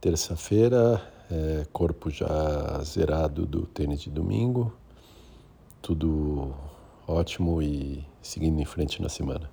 Terça-feira, é, corpo já zerado do tênis de domingo, tudo ótimo e seguindo em frente na semana.